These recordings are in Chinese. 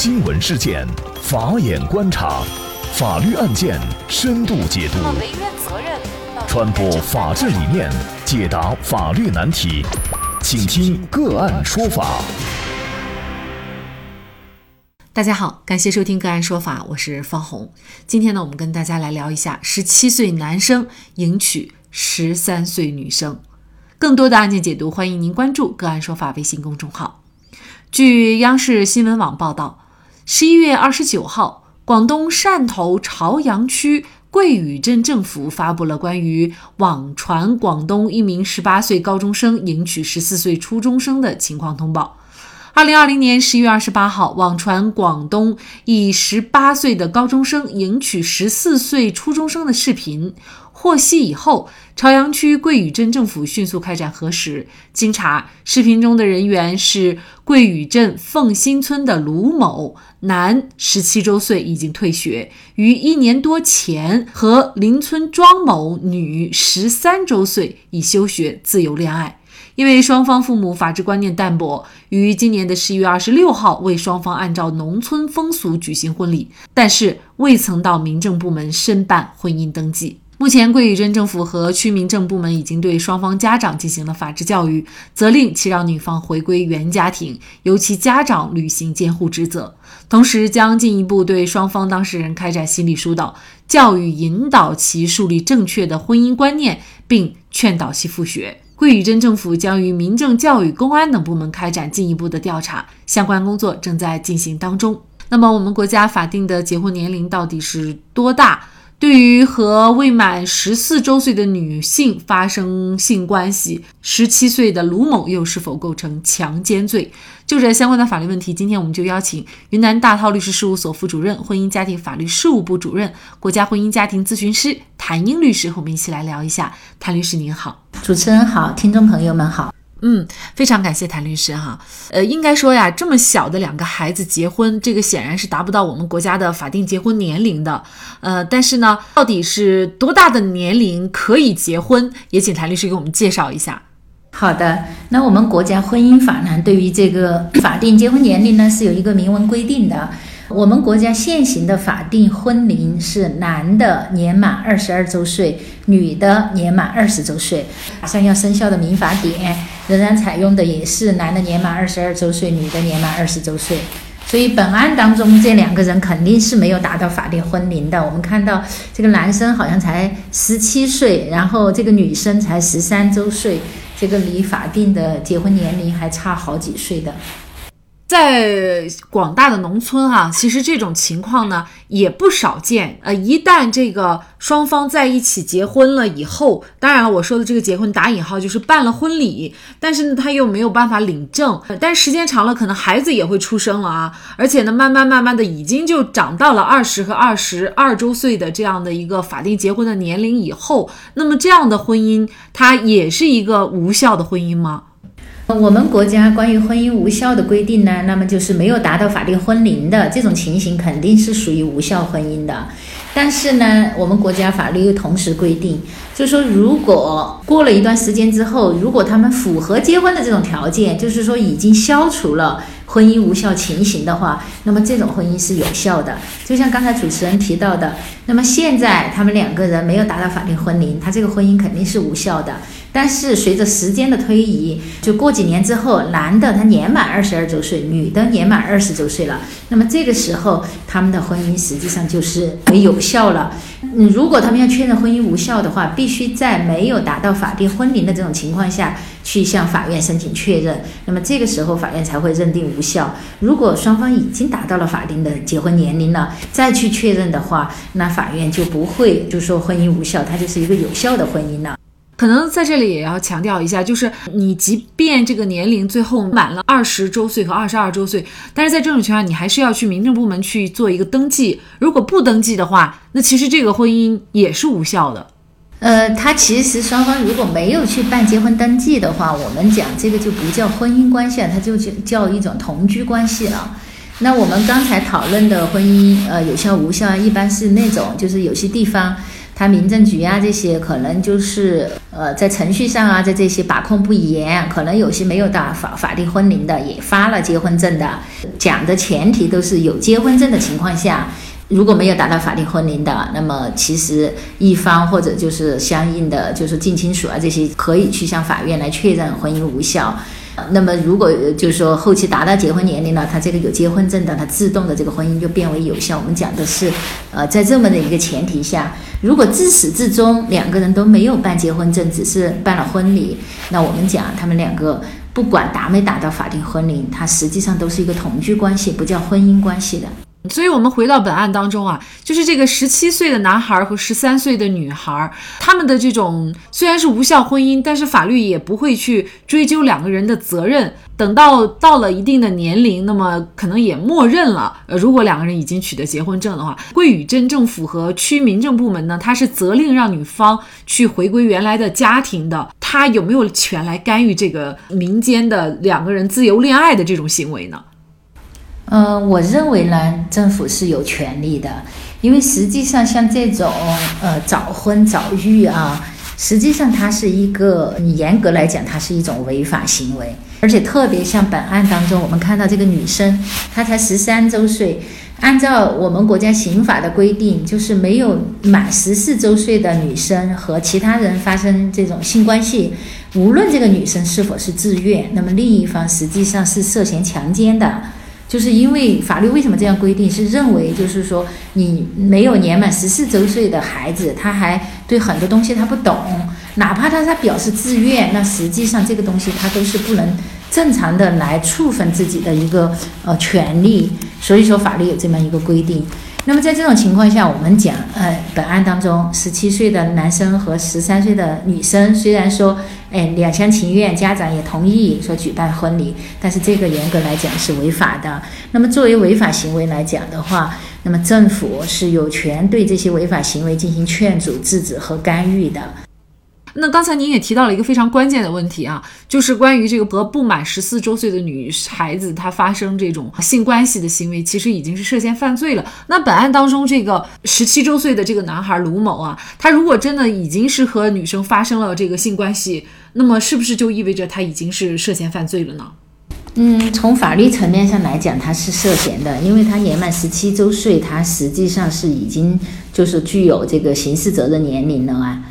新闻事件，法眼观察，法律案件深度解读，传播法治理念，解答法律难题，请听个案说法。大家好，感谢收听个案说法，我是方红。今天呢，我们跟大家来聊一下十七岁男生迎娶十三岁女生。更多的案件解读，欢迎您关注个案说法微信公众号。据央视新闻网报道，十一月二十九号，广东汕头潮阳区桂屿镇政府发布了关于网传广东一名十八岁高中生迎娶十四岁初中生的情况通报。二零二零年十一月二十八号，网传广东以十八岁的高中生迎娶十四岁初中生的视频。获悉以后，朝阳区桂屿镇政府迅速开展核实。经查，视频中的人员是桂屿镇凤新村的卢某，男，十七周岁，已经退学，于一年多前和邻村庄某，女，十三周岁，已休学，自由恋爱。因为双方父母法治观念淡薄，于今年的十一月二十六号为双方按照农村风俗举行婚礼，但是未曾到民政部门申办婚姻登记。目前，桂屿镇政府和区民政部门已经对双方家长进行了法制教育，责令其让女方回归原家庭，由其家长履行监护职责。同时，将进一步对双方当事人开展心理疏导，教育引导其树立正确的婚姻观念，并劝导其复学。桂屿镇政府将与民政、教育、公安等部门开展进一步的调查，相关工作正在进行当中。那么，我们国家法定的结婚年龄到底是多大？对于和未满十四周岁的女性发生性关系，十七岁的卢某又是否构成强奸罪？就这相关的法律问题，今天我们就邀请云南大韬律师事务所副主任、婚姻家庭法律事务部主任、国家婚姻家庭咨询师谭英律师和我们一起来聊一下。谭律师您好，主持人好，听众朋友们好。嗯，非常感谢谭律师哈。呃，应该说呀，这么小的两个孩子结婚，这个显然是达不到我们国家的法定结婚年龄的。呃，但是呢，到底是多大的年龄可以结婚？也请谭律师给我们介绍一下。好的，那我们国家婚姻法呢，对于这个法定结婚年龄呢，是有一个明文规定的。我们国家现行的法定婚龄是男的年满二十二周岁，女的年满二十周岁。马上要生效的民法典仍然采用的也是男的年满二十二周岁，女的年满二十周岁。所以本案当中这两个人肯定是没有达到法定婚龄的。我们看到这个男生好像才十七岁，然后这个女生才十三周岁，这个离法定的结婚年龄还差好几岁的。在广大的农村啊，其实这种情况呢也不少见。呃，一旦这个双方在一起结婚了以后，当然了，我说的这个结婚打引号就是办了婚礼，但是呢他又没有办法领证。但时间长了，可能孩子也会出生了啊，而且呢，慢慢慢慢的已经就长到了二十和二十二周岁的这样的一个法定结婚的年龄以后，那么这样的婚姻，它也是一个无效的婚姻吗？我们国家关于婚姻无效的规定呢，那么就是没有达到法定婚龄的这种情形，肯定是属于无效婚姻的。但是呢，我们国家法律又同时规定，就是说，如果过了一段时间之后，如果他们符合结婚的这种条件，就是说已经消除了婚姻无效情形的话，那么这种婚姻是有效的。就像刚才主持人提到的，那么现在他们两个人没有达到法定婚龄，他这个婚姻肯定是无效的。但是随着时间的推移，就过几年之后，男的他年满二十二周岁，女的年满二十周岁了，那么这个时候他们的婚姻实际上就是没有效了。嗯，如果他们要确认婚姻无效的话，必须在没有达到法定婚龄的这种情况下去向法院申请确认，那么这个时候法院才会认定无效。如果双方已经达到了法定的结婚年龄了，再去确认的话，那法院就不会就说婚姻无效，它就是一个有效的婚姻了。可能在这里也要强调一下，就是你即便这个年龄最后满了二十周岁和二十二周岁，但是在这种情况下，你还是要去民政部门去做一个登记。如果不登记的话，那其实这个婚姻也是无效的。呃，他其实双方如果没有去办结婚登记的话，我们讲这个就不叫婚姻关系了，它就叫叫一种同居关系了。那我们刚才讨论的婚姻，呃，有效无效，一般是那种就是有些地方。他民政局啊这些可能就是呃在程序上啊，在这些把控不严，可能有些没有到法法定婚龄的也发了结婚证的。讲的前提都是有结婚证的情况下，如果没有达到法定婚龄的，那么其实一方或者就是相应的就是近亲属啊这些可以去向法院来确认婚姻无效。那么，如果就是说后期达到结婚年龄了，他这个有结婚证的，他自动的这个婚姻就变为有效。我们讲的是，呃，在这么的一个前提下，如果自始至终两个人都没有办结婚证，只是办了婚礼，那我们讲他们两个不管达没达到法定婚龄，他实际上都是一个同居关系，不叫婚姻关系的。所以，我们回到本案当中啊，就是这个十七岁的男孩和十三岁的女孩，他们的这种虽然是无效婚姻，但是法律也不会去追究两个人的责任。等到到了一定的年龄，那么可能也默认了，呃，如果两个人已经取得结婚证的话，贵屿镇政府和区民政部门呢，他是责令让女方去回归原来的家庭的，他有没有权来干预这个民间的两个人自由恋爱的这种行为呢？嗯，我认为呢，政府是有权利的，因为实际上像这种呃早婚早育啊，实际上它是一个，你严格来讲，它是一种违法行为，而且特别像本案当中，我们看到这个女生，她才十三周岁，按照我们国家刑法的规定，就是没有满十四周岁的女生和其他人发生这种性关系，无论这个女生是否是自愿，那么另一方实际上是涉嫌强奸的。就是因为法律为什么这样规定？是认为就是说，你没有年满十四周岁的孩子，他还对很多东西他不懂，哪怕他他表示自愿，那实际上这个东西他都是不能正常的来处分自己的一个呃权利。所以说法律有这么一个规定。那么在这种情况下，我们讲，呃，本案当中，十七岁的男生和十三岁的女生，虽然说，哎，两厢情愿，家长也同意说举办婚礼，但是这个严格来讲是违法的。那么作为违法行为来讲的话，那么政府是有权对这些违法行为进行劝阻、制止和干预的。那刚才您也提到了一个非常关键的问题啊，就是关于这个和不满十四周岁的女孩子她发生这种性关系的行为，其实已经是涉嫌犯罪了。那本案当中这个十七周岁的这个男孩卢某啊，他如果真的已经是和女生发生了这个性关系，那么是不是就意味着他已经是涉嫌犯罪了呢？嗯，从法律层面上来讲，他是涉嫌的，因为他年满十七周岁，他实际上是已经就是具有这个刑事责任年龄了啊。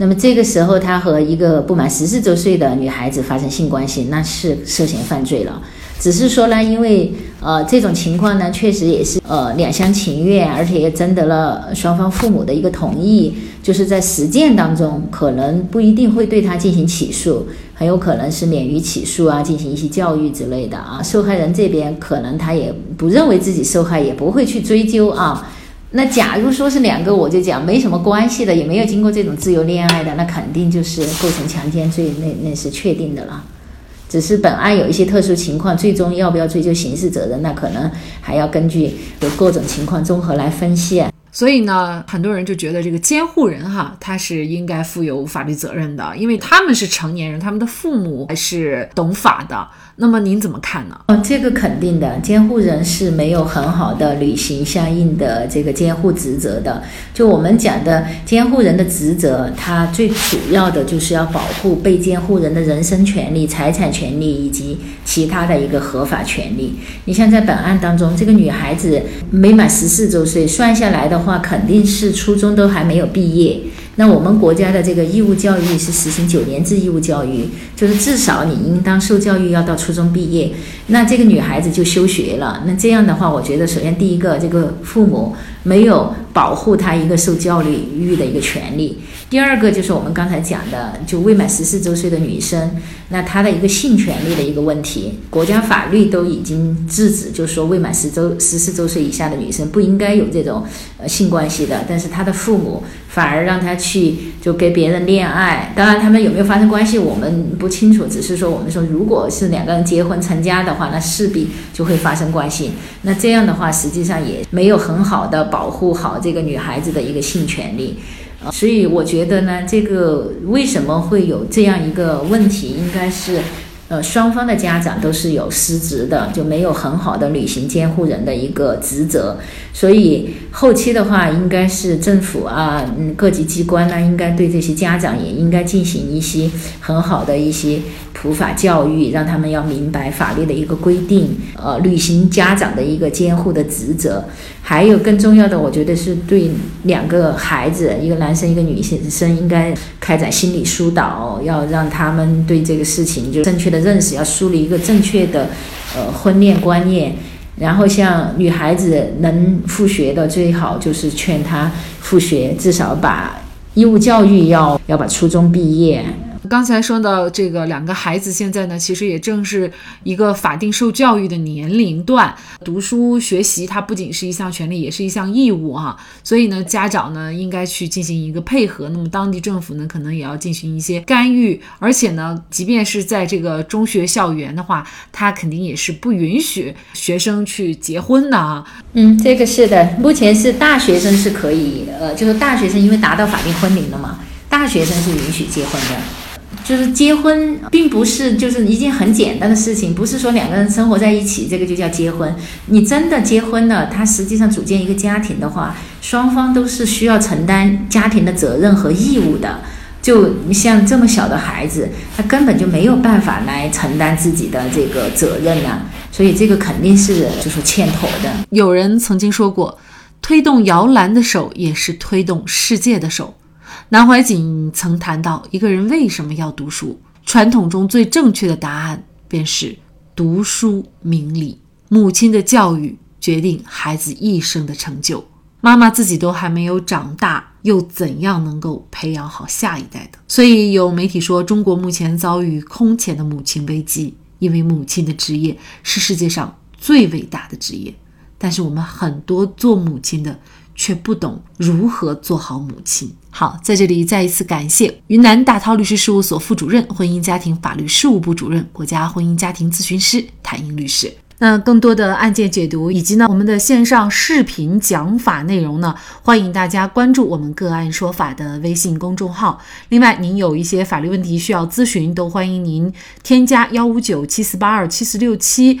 那么这个时候，他和一个不满十四周岁的女孩子发生性关系，那是涉嫌犯罪了。只是说呢，因为呃这种情况呢，确实也是呃两厢情愿，而且也征得了双方父母的一个同意，就是在实践当中，可能不一定会对他进行起诉，很有可能是免于起诉啊，进行一些教育之类的啊。受害人这边可能他也不认为自己受害，也不会去追究啊。那假如说是两个，我就讲没什么关系的，也没有经过这种自由恋爱的，那肯定就是构成强奸罪，那那是确定的了。只是本案有一些特殊情况，最终要不要追究刑事责任，那可能还要根据有各种情况综合来分析。所以呢，很多人就觉得这个监护人哈，他是应该负有法律责任的，因为他们是成年人，他们的父母还是懂法的。那么您怎么看呢？哦，这个肯定的，监护人是没有很好的履行相应的这个监护职责的。就我们讲的监护人的职责，他最主要的就是要保护被监护人的人身权利、财产权利以及其他的一个合法权利。你像在本案当中，这个女孩子没满十四周岁，算下来的，肯定是初中都还没有毕业。那我们国家的这个义务教育是实行九年制义务教育，就是至少你应当受教育要到初中毕业。那这个女孩子就休学了。那这样的话，我觉得首先第一个，这个父母没有保护她一个受教育的一个权利。第二个就是我们刚才讲的，就未满十四周岁的女生，那她的一个性权利的一个问题，国家法律都已经制止，就是说未满十周十四周岁以下的女生不应该有这种呃性关系的。但是她的父母反而让她去去就跟别人恋爱，当然他们有没有发生关系我们不清楚，只是说我们说如果是两个人结婚成家的话，那势必就会发生关系。那这样的话，实际上也没有很好的保护好这个女孩子的一个性权利。所以我觉得呢，这个为什么会有这样一个问题，应该是呃，双方的家长都是有失职的，就没有很好的履行监护人的一个职责，所以后期的话，应该是政府啊，嗯，各级机关呢，应该对这些家长也应该进行一些很好的一些普法教育，让他们要明白法律的一个规定，呃，履行家长的一个监护的职责。还有更重要的，我觉得是对两个孩子，一个男生一个女生，应该开展心理疏导，要让他们对这个事情就正确的认识，要树立一个正确的呃婚恋观念。然后像女孩子能复学的，最好就是劝她复学，至少把义务教育要要把初中毕业。刚才说到这个两个孩子，现在呢，其实也正是一个法定受教育的年龄段。读书学习，它不仅是一项权利，也是一项义务哈。所以呢，家长呢应该去进行一个配合。那么当地政府呢，可能也要进行一些干预。而且呢，即便是在这个中学校园的话，他肯定也是不允许学生去结婚的啊。嗯，这个是的。目前是大学生是可以，呃，就是大学生因为达到法定婚龄了嘛，大学生是允许结婚的。就是结婚，并不是就是一件很简单的事情，不是说两个人生活在一起，这个就叫结婚。你真的结婚了，他实际上组建一个家庭的话，双方都是需要承担家庭的责任和义务的。就像这么小的孩子，他根本就没有办法来承担自己的这个责任呢，所以这个肯定是就是欠妥的。有人曾经说过，推动摇篮的手也是推动世界的手。南怀瑾曾谈到，一个人为什么要读书？传统中最正确的答案便是读书明理。母亲的教育决定孩子一生的成就。妈妈自己都还没有长大，又怎样能够培养好下一代的？所以有媒体说，中国目前遭遇空前的母亲危机，因为母亲的职业是世界上最伟大的职业。但是我们很多做母亲的。却不懂如何做好母亲。好，在这里再一次感谢云南大韬律师事务所副主任、婚姻家庭法律事务部主任、国家婚姻家庭咨询师谭英律师。那更多的案件解读以及呢我们的线上视频讲法内容呢，欢迎大家关注我们个案说法的微信公众号。另外，您有一些法律问题需要咨询，都欢迎您添加幺五九七四八二七四六七。